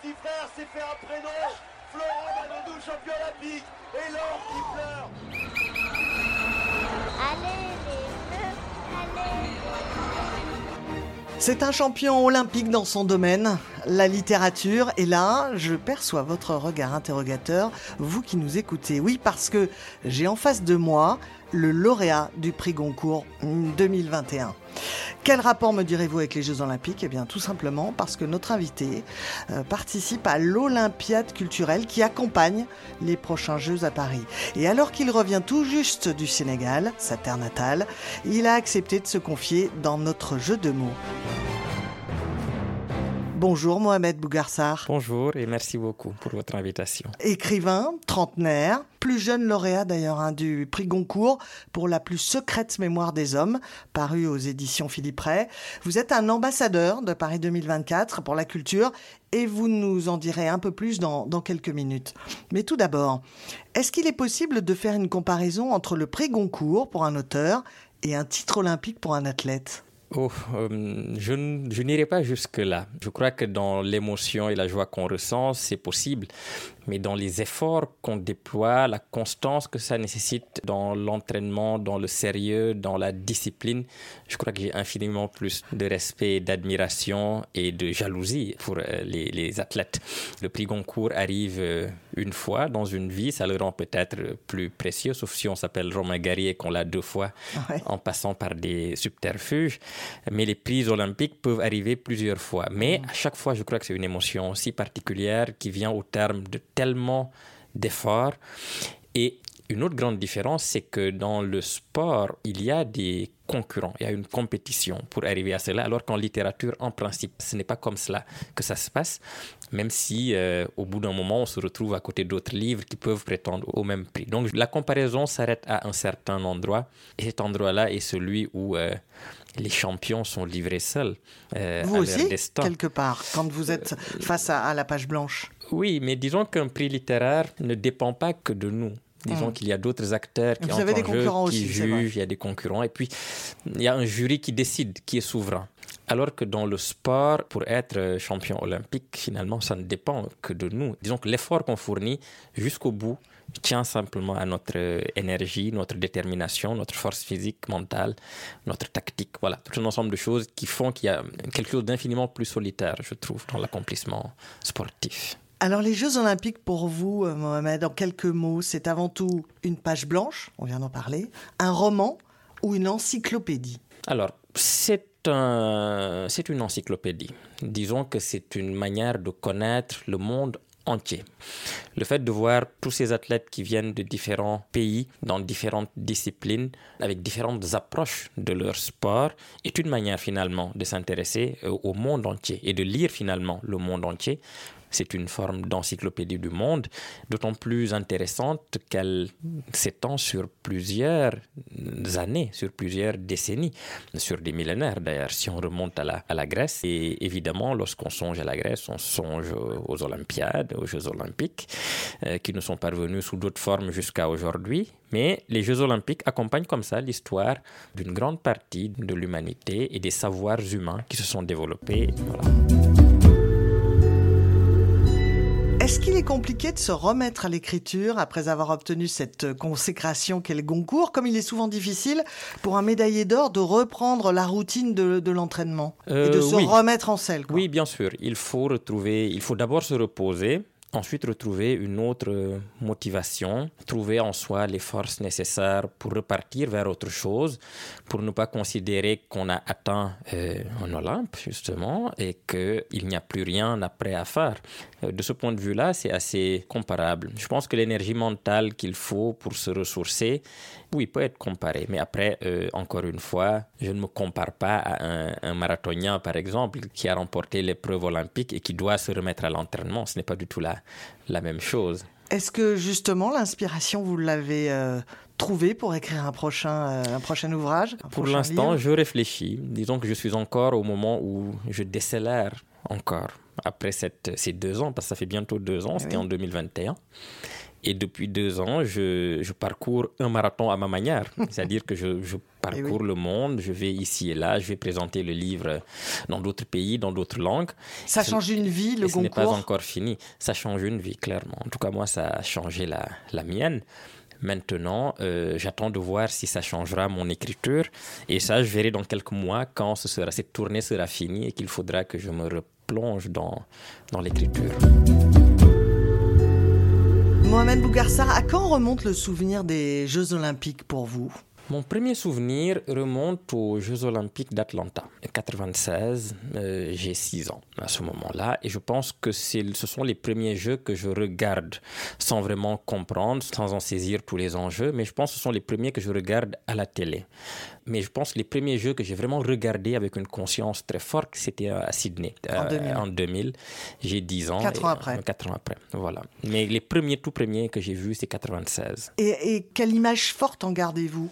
Petit frère s'est fait un prénom. Florent Manodou, champion olympique. Et l'or qui pleure. Allez les allez C'est un champion olympique dans son domaine, la littérature. Et là, je perçois votre regard interrogateur, vous qui nous écoutez. Oui, parce que j'ai en face de moi le lauréat du prix Goncourt 2021. Quel rapport me direz-vous avec les Jeux Olympiques? Eh bien, tout simplement parce que notre invité euh, participe à l'Olympiade culturelle qui accompagne les prochains Jeux à Paris. Et alors qu'il revient tout juste du Sénégal, sa terre natale, il a accepté de se confier dans notre jeu de mots. Bonjour Mohamed Bougarsar. Bonjour et merci beaucoup pour votre invitation. Écrivain, trentenaire, plus jeune lauréat d'ailleurs hein, du prix Goncourt pour la plus secrète mémoire des hommes, paru aux éditions Philippe Ray. Vous êtes un ambassadeur de Paris 2024 pour la culture et vous nous en direz un peu plus dans, dans quelques minutes. Mais tout d'abord, est-ce qu'il est possible de faire une comparaison entre le prix Goncourt pour un auteur et un titre olympique pour un athlète? Oh, je, je n'irai pas jusque-là. Je crois que dans l'émotion et la joie qu'on ressent, c'est possible. Mais dans les efforts qu'on déploie, la constance que ça nécessite dans l'entraînement, dans le sérieux, dans la discipline, je crois que j'ai infiniment plus de respect, d'admiration et de jalousie pour euh, les, les, athlètes. Le prix Goncourt arrive euh, une fois dans une vie, ça le rend peut-être plus précieux, sauf si on s'appelle Romain Gary et qu'on l'a deux fois ouais. en passant par des subterfuges. Mais les prix olympiques peuvent arriver plusieurs fois. Mais à chaque fois, je crois que c'est une émotion aussi particulière qui vient au terme de tellement d'efforts. Et une autre grande différence, c'est que dans le sport, il y a des concurrents, il y a une compétition pour arriver à cela, alors qu'en littérature, en principe, ce n'est pas comme cela que ça se passe, même si euh, au bout d'un moment, on se retrouve à côté d'autres livres qui peuvent prétendre au même prix. Donc la comparaison s'arrête à un certain endroit, et cet endroit-là est celui où... Euh, les champions sont livrés seuls. Euh, vous aussi, quelque part, quand vous êtes face à, à la page blanche? Oui, mais disons qu'un prix littéraire ne dépend pas que de nous. Disons mmh. qu'il y a d'autres acteurs qui Vous avez des concurrents jeu, qui aussi, jugent, il y a des concurrents, et puis il y a un jury qui décide, qui est souverain. Alors que dans le sport, pour être champion olympique, finalement, ça ne dépend que de nous. Disons que l'effort qu'on fournit jusqu'au bout tient simplement à notre énergie, notre détermination, notre force physique, mentale, notre tactique. Voilà, tout un ensemble de choses qui font qu'il y a quelque chose d'infiniment plus solitaire, je trouve, dans l'accomplissement sportif. Alors les Jeux olympiques pour vous, Mohamed, en quelques mots, c'est avant tout une page blanche, on vient d'en parler, un roman ou une encyclopédie? Alors, c'est un, une encyclopédie. Disons que c'est une manière de connaître le monde entier. Le fait de voir tous ces athlètes qui viennent de différents pays, dans différentes disciplines, avec différentes approches de leur sport, est une manière finalement de s'intéresser au monde entier et de lire finalement le monde entier. C'est une forme d'encyclopédie du monde, d'autant plus intéressante qu'elle s'étend sur plusieurs années, sur plusieurs décennies, sur des millénaires d'ailleurs, si on remonte à la, Grèce. Et évidemment, lorsqu'on songe à la Grèce, on songe aux Olympiades, aux Jeux olympiques, euh, qui nous sont parvenus sous d'autres formes jusqu'à aujourd'hui. Mais les Jeux olympiques accompagnent comme ça l'histoire d'une grande partie de l'humanité et des savoirs humains qui se sont développés. Est-ce qu'il est compliqué de se remettre à l'écriture après avoir obtenu cette consécration qu'est le Goncourt, comme il est souvent difficile pour un médaillé d'or de reprendre la routine de, de l'entraînement euh, et de se oui. remettre en selle quoi? Oui, bien sûr. Il faut retrouver, il faut d'abord se reposer ensuite retrouver une autre motivation, trouver en soi les forces nécessaires pour repartir vers autre chose, pour ne pas considérer qu'on a atteint euh, un Olympe, justement, et qu'il n'y a plus rien après à faire. Euh, de ce point de vue-là, c'est assez comparable. Je pense que l'énergie mentale qu'il faut pour se ressourcer, oui, peut être comparée. Mais après, euh, encore une fois, je ne me compare pas à un, un marathonien, par exemple, qui a remporté l'épreuve olympique et qui doit se remettre à l'entraînement. Ce n'est pas du tout la, la même chose. Est-ce que justement l'inspiration, vous l'avez euh, trouvée pour écrire un prochain, euh, un prochain ouvrage un Pour prochain l'instant, livre? je réfléchis. Disons que je suis encore au moment où je décélère encore après cette, ces deux ans, parce que ça fait bientôt deux ans, Eh c'était en 2021. Et depuis deux ans, je, je parcours un marathon à ma manière. C'est-à-dire que je, je parcours le monde, je vais ici et là, je vais présenter le livre dans d'autres pays, dans d'autres langues. Ça Ce- change une vie, le et ce n'est pas concours encore fini. Ça change une vie, clairement. En tout cas, moi, ça a changé la, la mienne. Maintenant, euh, j'attends de voir si ça changera mon écriture. Et ça, je verrai dans quelques mois quand ce sera, cette tournée sera finie et qu'il faudra que je me replonge dans, dans l'écriture. Mohamed Bougarsar, à quand remonte le souvenir des Jeux Olympiques pour vous? Mon premier souvenir remonte aux Jeux Olympiques d'Atlanta, 96. euh, J'ai 6 ans à ce moment-là, et je pense que ce sont les premiers Jeux que je regarde sans vraiment comprendre, sans en saisir tous les enjeux, mais je pense que ce sont les premiers que je regarde à la télé. Mais je pense que les premiers Jeux que j'ai vraiment regardés avec une conscience très forte, c'était à Sydney, En euh, 2000. en 2000. J'ai 10 ans. Quatre et- ans après. euh, Quatre ans après, voilà. Mais les premiers, tout premiers que j'ai vus, c'est 96. et, et quelle image forte en gardez-vous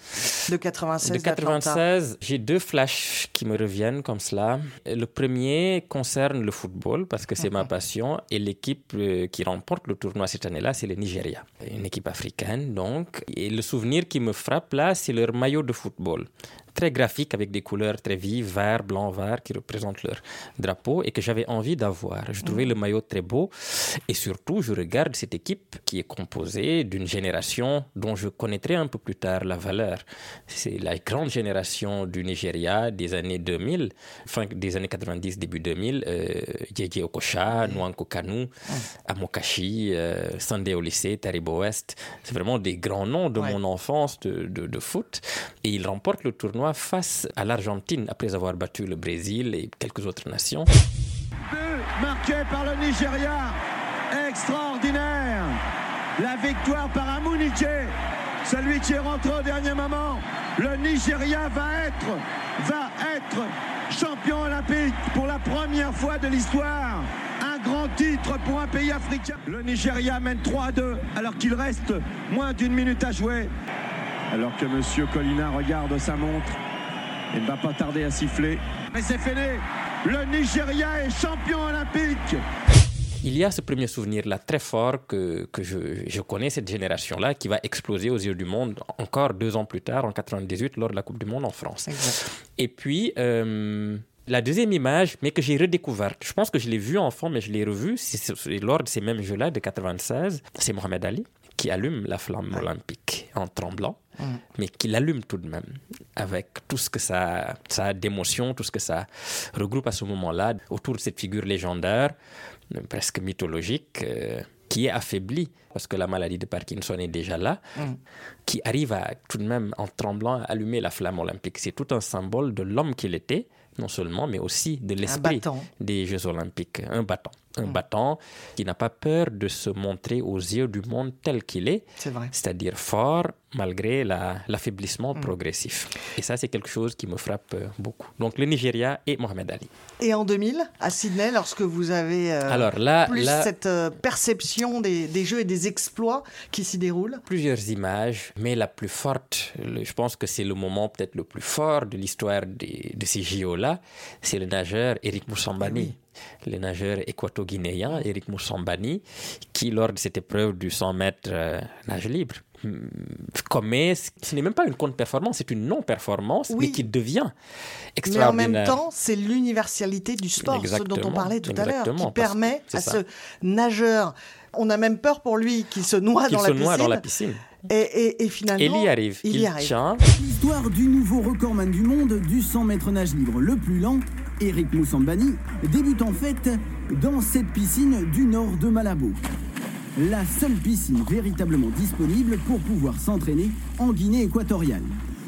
de 96 De d'Atlanta? 96, j'ai deux flashs qui me reviennent comme cela. Le premier concerne le football parce que c'est ma passion et l'équipe euh, qui remporte le tournoi cette année-là, c'est le Nigeria, une équipe africaine donc. Et le souvenir qui me frappe là, c'est leur maillot de football. Très graphique avec des couleurs très vives, vert, blanc, vert, qui représentent leur drapeau et que j'avais envie d'avoir. Je trouvais le maillot très beau et surtout, je regarde cette équipe qui est composée d'une génération dont je connaîtrai un peu plus tard la valeur. C'est la grande génération du Nigeria des années 2000, fin des années 90, début 2000, euh, Djedje Okocha, Nwankwo Kanu, Amokachi, euh, Sunday Taribo West. C'est vraiment des grands noms de Ouais. mon enfance de, de- de foot. Et ils remportent le tournoi face à l'Argentine après avoir battu le Brésil et quelques autres nations. but marqué par le Nigeria. Extraordinaire. La victoire par Amuniche, celui qui est rentré au dernier moment. Le Nigeria va être, va être champion olympique pour la première fois de l'histoire. Un grand titre pour un pays africain. Le Nigeria mène 3 à 2 alors qu'il reste moins d'une minute à jouer. Alors que Monsieur Colina regarde sa montre. Il ne va pas tarder à siffler. Mais c'est fini. Le Nigeria est champion olympique. Il y a ce premier souvenir-là très fort que, que je, je connais cette génération-là qui va exploser aux yeux du monde encore deux ans plus tard, en 98, lors de la Coupe du Monde en France. Exact. Et puis, euh, la deuxième image, mais que j'ai redécouverte, je pense que je l'ai vue enfant, mais je l'ai revue, lors de ces mêmes Jeux-là de 96, c'est Mohamed Ali qui allume la flamme olympique en tremblant, mais qui l'allume tout de même, avec tout ce que ça, ça a d'émotion, tout ce que ça regroupe à ce moment-là, autour de cette figure légendaire, presque mythologique, euh, qui est affaiblie, parce que la maladie de Parkinson est déjà là, qui arrive à tout de même, en tremblant, à allumer la flamme olympique. C'est tout un symbole de l'homme qu'il était, non seulement, mais aussi de l'esprit des Jeux olympiques. Un battant. Un battant qui n'a pas peur de se montrer aux yeux du monde tel qu'il est, c'est-à-dire fort malgré la- l'affaiblissement Mm. progressif. Et ça, c'est quelque chose qui me frappe euh, beaucoup. Donc le Nigeria et Mohamed Ali. Et en 2000, à Sydney, lorsque vous avez euh, Alors là, plus là cette euh, perception des, des jeux et des exploits qui s'y déroulent plusieurs images, mais la plus forte, le- je pense que c'est le moment peut-être le plus fort de l'histoire de ces JO-là, c'est le nageur Eric Moussambani. Le nageur équato-guinéen Eric Moussambani, qui lors de cette épreuve du 100 mètres euh, nage libre, hum, commet, ce n'est même pas une contre-performance, c'est une non-performance, Oui. mais qui devient Mais en extraordinaire. même temps, c'est l'universalité du sport, ce dont on parlait tout à l'heure, qui permet à ça. ce nageur, on a même peur pour lui qu'il se noie, qu'il dans, se la noie piscine, dans la piscine. Et, et- et finalement, il y arrive. Il y arrive. L'histoire du nouveau recordman du monde du 100 mètres nage libre le plus lent, Eric Moussambani, débute en fait dans cette piscine du nord de Malabo. la seule piscine véritablement disponible pour pouvoir s'entraîner en Guinée équatoriale.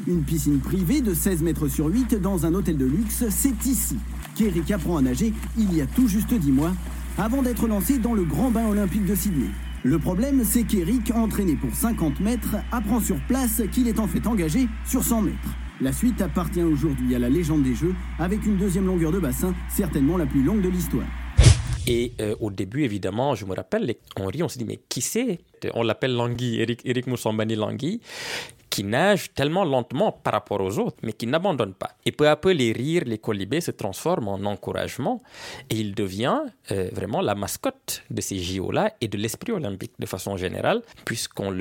Une piscine privée de 16 mètres sur 8 dans un hôtel de luxe, c'est ici qu'Eric apprend à nager il y a tout juste 10 mois, avant d'être lancé dans le grand bain olympique de Sydney. Le problème, c'est qu'Eric, entraîné pour 50 mètres, apprend sur place qu'il est en fait engagé sur 100 mètres. La suite appartient aujourd'hui à la légende des Jeux, avec une deuxième longueur de bassin, certainement la plus longue de l'histoire. Et euh, au début, évidemment, je me rappelle, on rit, on se dit, mais qui c'est? On l'appelle Langui, Eric, Eric Moussambani Langui qui nage tellement lentement par rapport aux autres, mais qui n'abandonne pas. Et peu à peu, les rires, les colibés se transforment en encouragement et il devient euh, vraiment la mascotte de ces JO-là et de l'esprit olympique de façon générale, puisqu'on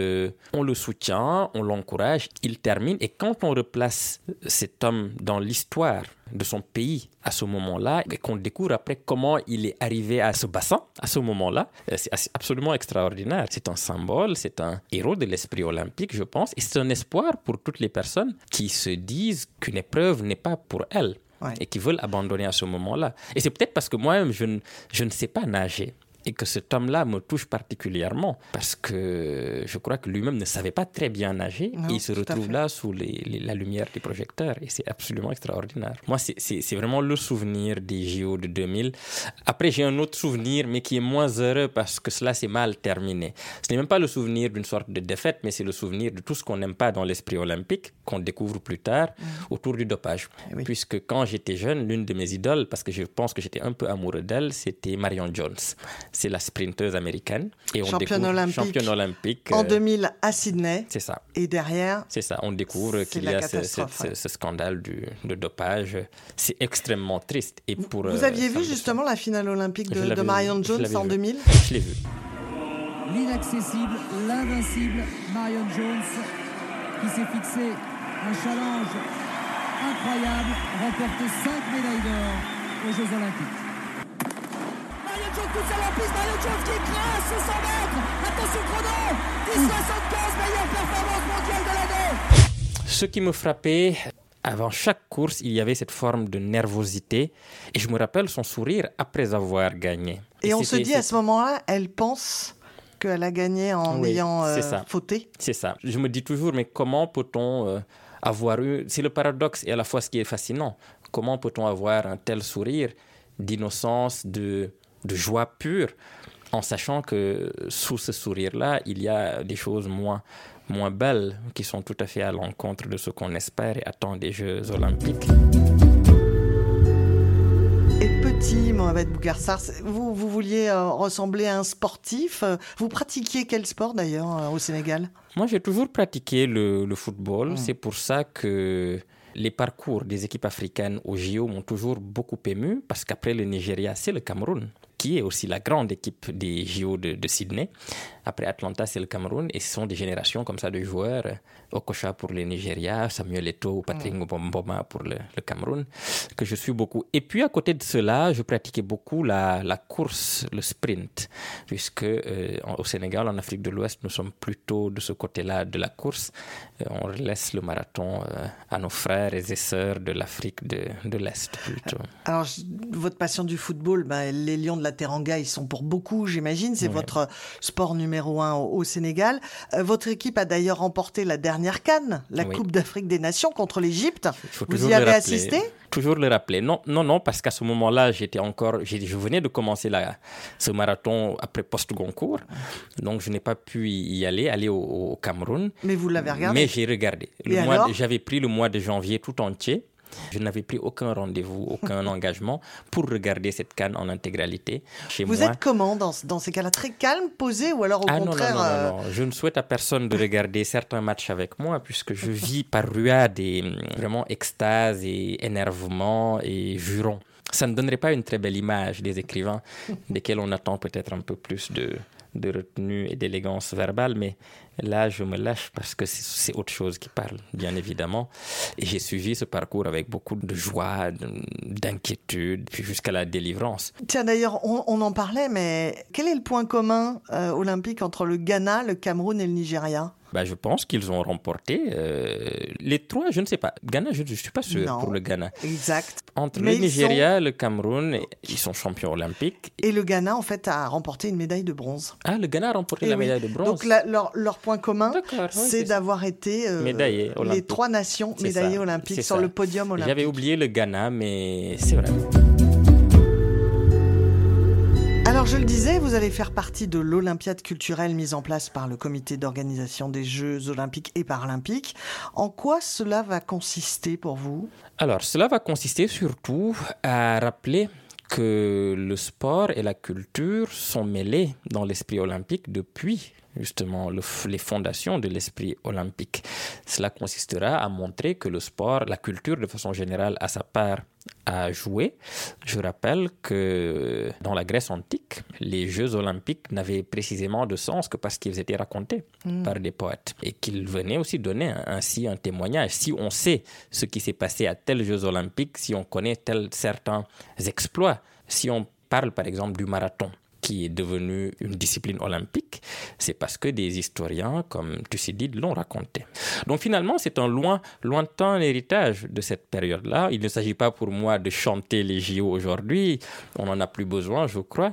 on le soutient, on l'encourage, il termine. Et quand on replace cet homme dans l'histoire de son pays à ce moment-là et qu'on découvre après comment il est arrivé à ce bassin à ce moment-là. Euh, c'est absolument extraordinaire. C'est un symbole, c'est un héros de l'esprit olympique, je pense, et c'est un espoir pour toutes les personnes qui se disent qu'une épreuve n'est pas pour elles. et qui veulent abandonner à ce moment-là. Et c'est peut-être parce que moi-même, je je ne sais pas nager et que cet homme-là me touche particulièrement parce que je crois que lui-même ne savait pas très bien nager et il se retrouve là sous la lumière des projecteurs et c'est absolument extraordinaire. Moi, c'est vraiment le souvenir des JO de 2000. Après, j'ai un autre souvenir, mais qui est moins heureux parce que cela s'est mal terminé. Ce n'est même pas le souvenir d'une sorte de défaite, mais c'est le souvenir de tout ce qu'on n'aime pas dans l'esprit olympique qu'on découvre plus tard mm. autour du dopage. Eh Puisque quand j'étais jeune, l'une de mes idoles, parce que je pense que j'étais un peu amoureux d'elle, c'était Marion Jones c'est la sprinteuse américaine. Et on championne olympique. Championne olympique. En 2000 euh, à Sydney. C'est ça. Et derrière. C'est ça. On découvre qu'il y a ce, scandale du, de dopage. C'est extrêmement triste. Et pour, vous, aviez euh, vu justement la finale olympique de, de Marion Jones en 2000 Je l'ai vu. L'inaccessible, l'invincible Marion Jones qui s'est fixé un challenge incroyable, remporter 5 médailles d'or aux Jeux Olympiques sur la piste, qui écrase 100 mètres. Attention chrono, 10,75, meilleure performance mondiale de l'année. Ce qui me frappait, avant chaque course, il y avait cette forme de nervosité. Et je me rappelle son sourire après avoir gagné. Et, on se dit à ce moment-là, elle pense qu'elle a gagné en ayant euh, fauté. C'est ça. Je me dis toujours, mais comment peut-on euh, avoir eu... C'est le paradoxe et à la fois ce qui est fascinant. Comment peut-on avoir un tel sourire d'innocence, de de joie pure, en sachant que sous ce sourire-là, il y a des choses moins, moins belles qui sont tout à fait à l'encontre de ce qu'on espère et attend des Jeux olympiques. Et petit, Mohamed Bougarsar, vous, vous vouliez euh, ressembler à un sportif. Vous pratiquiez quel sport d'ailleurs euh, au Sénégal? Moi, j'ai toujours pratiqué le, football. Hmm. C'est pour ça que les parcours des équipes africaines au JO m'ont toujours beaucoup ému parce qu'après le Nigeria, c'est le Cameroun qui est aussi la grande équipe des JO de, Sydney. Après Atlanta, c'est le Cameroun. Et ce sont des générations comme ça de joueurs. Okocha pour le Nigeria, Samuel Eto'o, Patrick Mboma pour le, Cameroun, que je suis beaucoup. Et puis à côté de cela, je pratiquais beaucoup la, course, le sprint, puisque euh, au Sénégal, en Afrique de l'Ouest, nous sommes plutôt de ce côté-là de la course. Euh, on laisse le marathon euh, à nos frères et sœurs de l'Afrique de, de l'Est plutôt. Alors, votre passion du football, ben, les Lions de la Teranga, ils sont pour beaucoup, j'imagine. C'est votre sport numéro un au, Sénégal. Euh, votre équipe a d'ailleurs remporté la dernière canne, la Coupe d'Afrique des Nations contre l'Égypte. Vous y avez assisté? Toujours le rappeler. Non, non, non, parce qu'à ce moment-là, j'étais encore, je venais de commencer la, ce marathon après post-Goncourt, donc je n'ai pas pu y aller, aller au, Cameroun. Mais vous l'avez regardé? Mais j'ai regardé. J'avais pris le mois de janvier tout entier. Je n'avais pris aucun rendez-vous, aucun engagement pour regarder cette canne en intégralité. Chez Vous êtes comment dans, dans ces cas-là Très calme, posé ou alors au ah, contraire non, non, non, non, Je ne souhaite à personne de regarder certains matchs avec moi puisque je vis par ruade et hum, vraiment extase et énervement et jurons. Ça ne donnerait pas une très belle image des écrivains desquels on attend peut-être un peu plus de, de retenue et d'élégance verbale, mais là, je me lâche parce que c'est autre chose qui parle, bien évidemment. Et j'ai suivi ce parcours avec beaucoup de joie, d'inquiétude, puis jusqu'à la délivrance. Tiens, d'ailleurs, on, en parlait, mais quel est le point commun euh, olympique entre le Ghana, le Cameroun et le Nigeria? Bah, Je pense qu'ils ont remporté euh, les trois, je ne sais pas. Ghana, je ne suis pas sûr Non. pour le Ghana. Exact. Entre Mais le Nigeria, le Cameroun, ils sont champions olympiques. Et le Ghana, en fait, a remporté une médaille de bronze. Ah, le Ghana a remporté Eh la oui. médaille de bronze. Donc la- leur, leur point commun, oui, c'est d'avoir été euh, les trois nations médaillées ça, olympiques sur ça. le podium olympique. J'avais oublié le Ghana, mais c'est vrai. Alors je le disais, vous allez faire partie de l'Olympiade culturelle mise en place par le comité d'organisation des Jeux olympiques et paralympiques. En quoi cela va consister pour vous? Alors, cela va consister surtout à rappeler que le sport et la culture sont mêlés dans l'esprit olympique depuis justement le les fondations de l'esprit olympique. Cela consistera à montrer que le sport, la culture de façon générale a sa part à jouer. Je rappelle que dans la Grèce antique, les Jeux olympiques n'avaient précisément de sens que parce qu'ils étaient racontés par des poètes et qu'ils venaient aussi donner ainsi un témoignage. Si on sait ce qui s'est passé à tels Jeux olympiques, si on connaît tels certains exploits, si on parle par exemple du marathon qui est devenu une discipline olympique, c'est parce que des historiens comme Thucydide l'ont raconté. Donc finalement, c'est un loin, lointain héritage de cette période-là. Il ne s'agit pas pour moi de chanter les JO aujourd'hui, on n'en a plus besoin, je crois,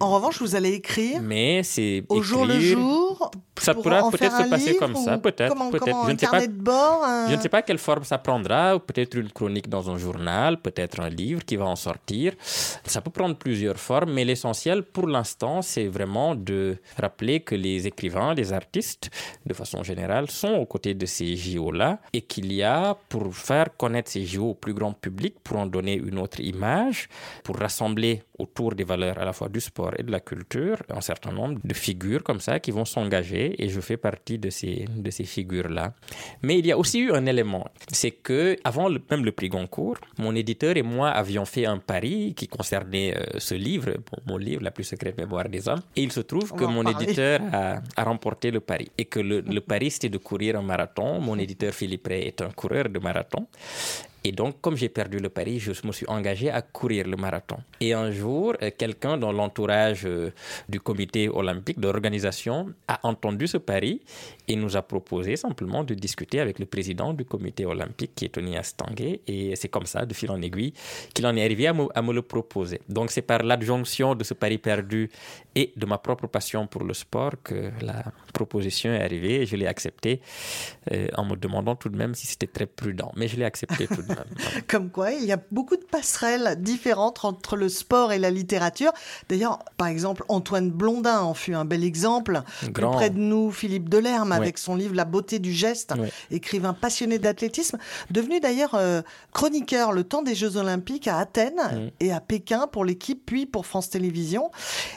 En revanche, vous allez écrire mais c'est au jour le jour Ça pour pourra peut-être se passer livre comme ça, peut-être, peut-être. Je ne sais pas. bord un- Je ne sais pas quelle forme ça prendra, peut-être une chronique dans un journal, peut-être un livre qui va en sortir. Ça peut prendre plusieurs formes, mais l'essentiel pour l'instant, c'est vraiment de rappeler que les écrivains, les artistes, de façon générale, sont aux côtés de ces JO-là et qu'il y a, pour faire connaître ces JO au plus grand public, pour en donner une autre image, pour rassembler autour des valeurs à la fois du sport et de la culture, un certain nombre de figures comme ça qui vont s'engager et je fais partie de ces, de ces figures-là. Mais il y a aussi eu un élément, c'est que avant le, même le prix Goncourt, mon éditeur et moi avions fait un pari qui concernait euh, ce livre, mon, livre, La plus secrète mémoire des hommes, et il se trouve On que mon parler. éditeur a, a remporté le pari et que le, le pari c'était de courir un marathon. Mon éditeur Philippe Ray est un coureur de marathon. Et donc, comme j'ai perdu le pari, je me suis engagé à courir le marathon. Et un jour, euh, quelqu'un dans l'entourage euh, du comité olympique, de l'organisation, a entendu ce pari et nous a proposé simplement de discuter avec le président du comité olympique, qui est Tony Astanguet. Et c'est comme ça, de fil en aiguille, qu'il en est arrivé à me, le proposer. Donc, c'est par l'adjonction de ce pari perdu et de ma propre passion pour le sport que la proposition est arrivée je l'ai acceptée euh, en me demandant tout de même si c'était très prudent. Mais je l'ai accepté tout de même. Comme quoi, il y a beaucoup de passerelles différentes entre le sport et la littérature. D'ailleurs, par exemple, Antoine Blondin en fut un bel exemple. Plus Grand. près de nous, Philippe Delerme, avec son livre La beauté du geste, écrivain passionné d'athlétisme, devenu d'ailleurs euh, chroniqueur le temps des Jeux Olympiques à Athènes Mm. et à Pékin pour l'équipe, puis pour France Télévisions.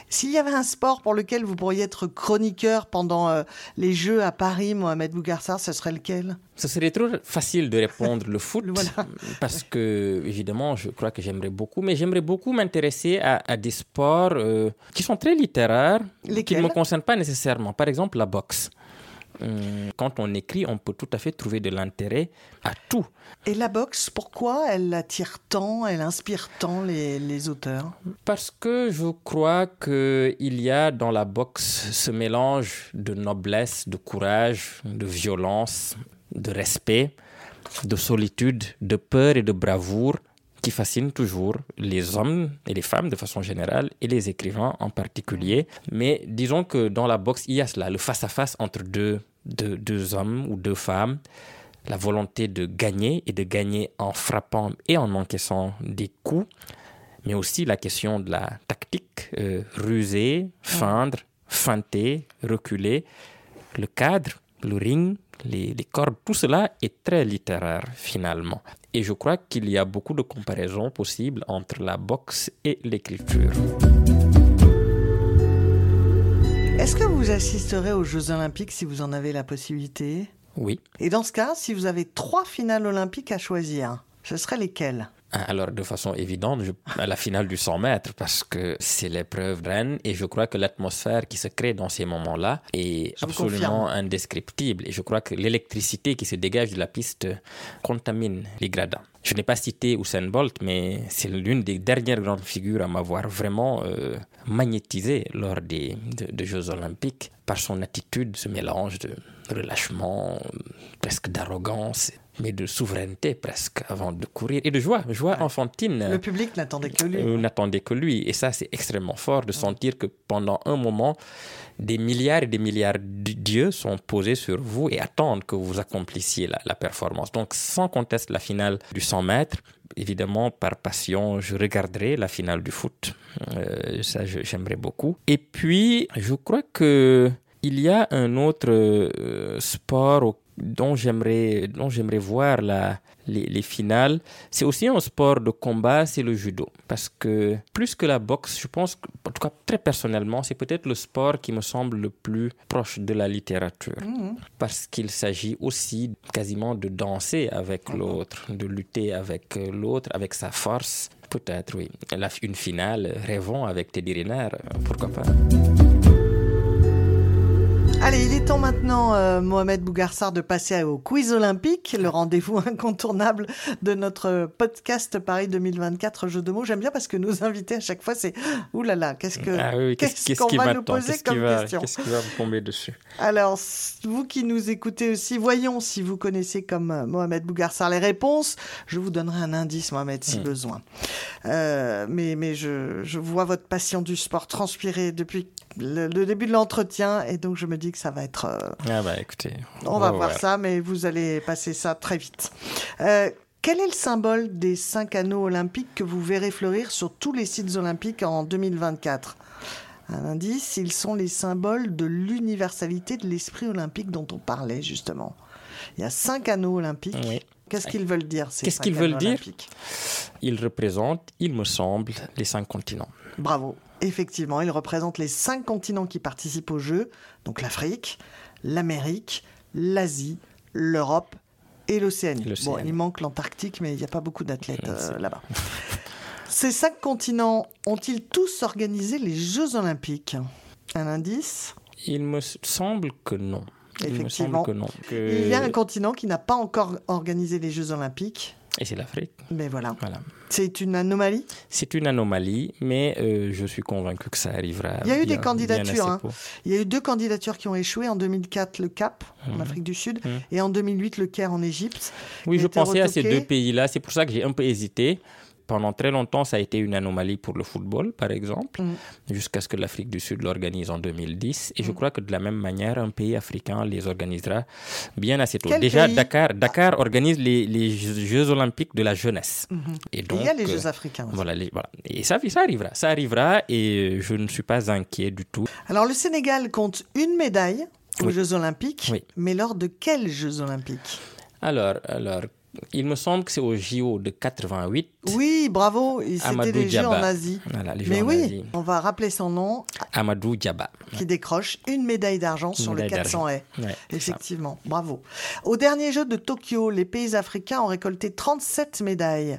S'il y avait un sport pour lequel vous pourriez être chroniqueur pendant euh, les Jeux à Paris, Mohamed Bougarsar, ce serait lequel? Ce serait trop facile de répondre le foot, Voilà. parce que, évidemment, je crois que j'aimerais beaucoup, mais j'aimerais beaucoup m'intéresser à, à des sports euh, qui sont très littéraires, qui ne me concernent pas nécessairement. Par exemple, la boxe. Hum, Quand on écrit, on peut tout à fait trouver de l'intérêt à tout. Et la boxe, pourquoi elle attire tant, elle inspire tant les, les auteurs? Parce que je crois qu'il y a dans la boxe ce mélange de noblesse, de courage, de violence, de respect, de solitude, de peur et de bravoure qui fascine toujours les hommes et les femmes de façon générale et les écrivains en particulier. Mais disons que dans la boxe, il y a cela, le face-à-face entre deux, deux, deux hommes ou deux femmes la volonté de gagner et de gagner en frappant et en encaissant des coups, mais aussi la question de la tactique, euh, ruser, feindre, feinter, reculer, le cadre, le ring, les, les cordes, tout cela est très littéraire finalement. Et je crois qu'il y a beaucoup de comparaisons possibles entre la boxe et l'écriture. Est-ce que vous assisterez aux Jeux Olympiques si vous en avez la possibilité? Oui. Et dans ce cas, si vous avez trois finales olympiques à choisir, ce seraient lesquelles? Alors, de façon évidente, je, à la finale du 100 mètres, parce que c'est l'épreuve reine et je crois que l'atmosphère qui se crée dans ces moments-là est Je absolument indescriptible. Et je crois que l'électricité qui se dégage de la piste contamine les gradins. Je n'ai pas cité Usain Bolt, mais c'est l'une des dernières grandes figures à m'avoir vraiment euh, magnétisé lors des de- de Jeux Olympiques par son attitude, ce mélange de relâchement, euh, presque d'arrogance, mais de souveraineté presque avant de courir et de joie, joie enfantine. Le public n'attendait que lui. Euh, n'attendait que lui. Et ça, c'est extrêmement fort de sentir que pendant un moment, des milliards et des milliards de dieux sont posés sur vous et attendent que vous accomplissiez la, la performance. Donc, sans conteste, la finale du 100 mètres, évidemment, par passion, je regarderai la finale du foot. Euh, ça, j'aimerais beaucoup. Et puis, je crois que il y a un autre euh, sport dont j'aimerais dont j'aimerais voir la, les, les finales. C'est aussi un sport de combat, c'est le judo. Parce que plus que la boxe, je pense, que, en tout cas très personnellement, c'est peut-être le sport qui me semble le plus proche de la littérature. Parce qu'il s'agit aussi quasiment de danser avec l'autre, de lutter avec euh, l'autre, avec sa force. Peut-être, oui. La- une finale, rêvons avec Teddy Riner, euh, pourquoi pas. Allez, il est temps maintenant, euh, Mohamed Bougarsar, de passer au quiz olympique, le rendez-vous incontournable de notre podcast Paris 2024 Jeux de mots. J'aime bien parce que nos invités à chaque fois, c'est Ouh là là, qu'est-ce que Ah oui, qu'est-ce qu'on va nous poser comme va, question? qu'est-ce qui va me tomber dessus? Alors, vous qui nous écoutez aussi, voyons si vous connaissez comme euh, Mohamed Bougarsar les réponses. Je vous donnerai un indice, Mohamed, si Mm. besoin. Euh, mais mais je, je vois votre passion du sport transpirer depuis le, le début de l'entretien et donc je me dis que ça va être... euh, Ah bah écoutez, on va voir ça, mais vous allez passer ça très vite. Euh, quel est le symbole des cinq anneaux olympiques que vous verrez fleurir sur tous les sites olympiques en 2024 Un indice, ils sont les symboles de l'universalité de l'esprit olympique dont on parlait justement. Il y a cinq anneaux olympiques. Oui. Qu'est-ce qu'ils veulent dire ces Qu'est-ce qu'ils veulent dire? olympiques? Il représente, il me semble, les cinq continents. Bravo. Effectivement, ils représentent les cinq continents qui participent aux Jeux, donc l'Afrique, l'Amérique, l'Asie, l'Europe et l'Océanie. Bon, il manque l'Antarctique, mais il n'y a pas beaucoup d'athlètes euh, là-bas. Ces cinq continents ont-ils tous organisé les Jeux olympiques? Un indice? Il me semble que non. Il me Effectivement. semble que non. Que- Il y a un continent qui n'a pas encore organisé les Jeux olympiques, Et c'est l'Afrique. mais voilà. Voilà. C'est une anomalie? C'est une anomalie, mais euh, je suis convaincu que ça arrivera. Il y a eu bien- des candidatures, hein. Il y a eu deux candidatures qui ont échoué en 2004, le Cap en Mhm. Afrique du Sud Mhm. et en 2008, le Caire en Égypte. Oui, je pensais à ces deux pays-là. C'est pour ça que j'ai un peu hésité. Pendant très longtemps, ça a été une anomalie pour le football, par exemple, Mm. jusqu'à ce que l'Afrique du Sud l'organise en 2010. Et je Mm. crois que de la même manière, un pays africain les organisera bien assez tôt. Quel Déjà, Dakar, Dakar organise les, les Jeux olympiques de la jeunesse. Mhm. Et Et donc, il y a les euh, Jeux africains. aussi. Voilà, les- voilà. Et ça, ça arrivera. Ça arrivera et euh, je ne suis pas inquiet du tout. Alors le Sénégal compte une médaille aux Oui. Jeux olympiques, Oui. mais lors de quels Jeux olympiques? Alors, alors, il me semble que c'est au JO de 88. Oui, bravo, c'était Amadou les Jeux en Asie. Voilà, les Jeux Mais en oui, Asie. on va rappeler son nom, Amadou Diaba. qui décroche une médaille d'argent sur le médaille 400 haies. Ouais, c'est ça. Effectivement, bravo. Au dernier jeu de Tokyo, les pays africains ont récolté 37 médailles.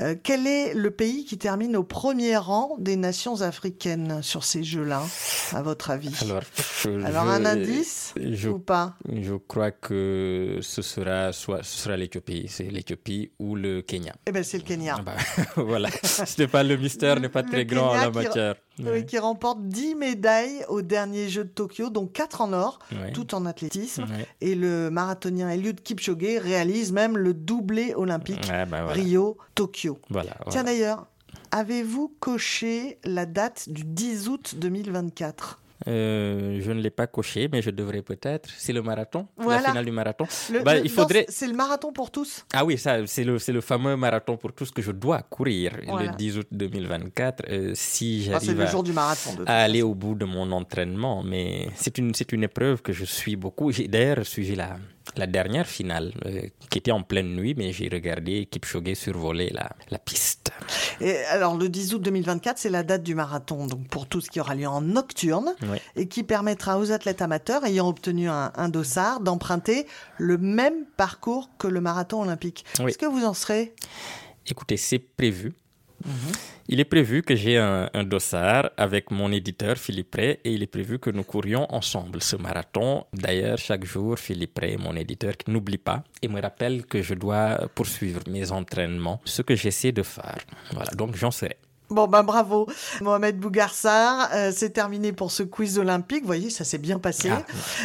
Euh, quel est le pays qui termine au premier rang des nations africaines sur ces jeux-là, à votre avis? Alors, je- Alors, un indice je, ou pas? je crois que ce sera soit ce sera l'Éthiopie, c'est l'Éthiopie ou le Kenya. Eh bien, c'est le Kenya. Ah bah, voilà, ce n'est pas le mystère n'est pas Le très grand en la matière. Oui, qui remporte 10 médailles au dernier jeu de Tokyo, dont 4 en or, tout en athlétisme. Et le marathonien Eliud Kipchoge réalise même le doublé olympique bah, voilà. Rio-Tokyo. Voilà, Tiens d'ailleurs, avez-vous coché la date du 10 août 2024 Euh, je ne l'ai pas coché, mais je devrais peut-être. C'est le marathon, Voilà. la finale du marathon. Le- Bah, le- il faudrait. C'est le marathon pour tous Ah oui, ça, c'est le, fameux marathon pour tous que je dois courir Voilà. le 10 août 2024. euh, si Ah, j'arrive le à, jour du marathon. De toute à aller au bout de mon entraînement, mais c'est une, c'est une épreuve que je suis beaucoup. J'ai d'ailleurs suivi la, la dernière finale, euh, qui était en pleine nuit, mais j'ai regardé Kipchoge survoler la, la piste. Et alors, le 10 août 2024, c'est la date du marathon, donc pour tous qui aura lieu en nocturne, et qui permettra aux athlètes amateurs ayant obtenu un, un dossard d'emprunter le même parcours que le marathon olympique. Oui. Est-ce que vous en serez? Écoutez, c'est prévu. Il est prévu que j'ai un, un, dossard avec mon éditeur Philippe Ray et il est prévu que nous courions ensemble ce marathon. D'ailleurs, chaque jour, Philippe Ray, mon éditeur, n'oublie pas et me rappelle que je dois poursuivre mes entraînements, ce que j'essaie de faire. Voilà, donc j'en serai. Bon, ben bravo, Mohamed Bougarsar. Euh, c'est terminé pour ce quiz olympique. Vous voyez, ça s'est bien passé. Ah.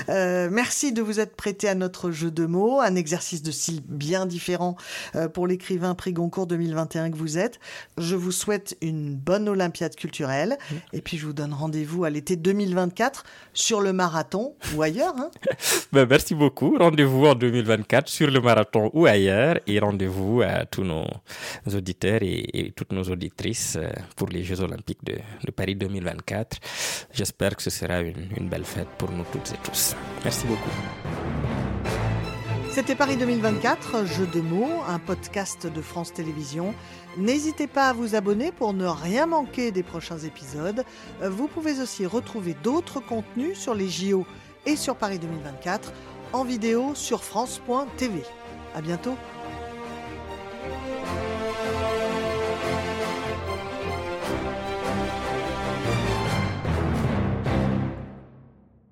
Euh, merci de vous être prêté à notre jeu de mots, un exercice de style bien différent euh, pour l'écrivain prix Goncourt 2021 que vous êtes. Je vous souhaite une bonne Olympiade culturelle. Et puis, je vous donne rendez-vous à l'été 2024 sur le marathon ou ailleurs. Hein. ben, merci beaucoup. Rendez-vous en 2024 sur le marathon ou ailleurs. Et rendez-vous à tous nos auditeurs et, et toutes nos auditrices pour les Jeux Olympiques de, Paris 2024. J'espère que ce sera une, belle fête pour nous toutes et tous. Merci beaucoup. C'était Paris 2024, Jeux de mots, un podcast de France Télévisions. N'hésitez pas à vous abonner pour ne rien manquer des prochains épisodes. Vous pouvez aussi retrouver d'autres contenus sur les JO et sur Paris 2024 en vidéo sur France.tv. À bientôt.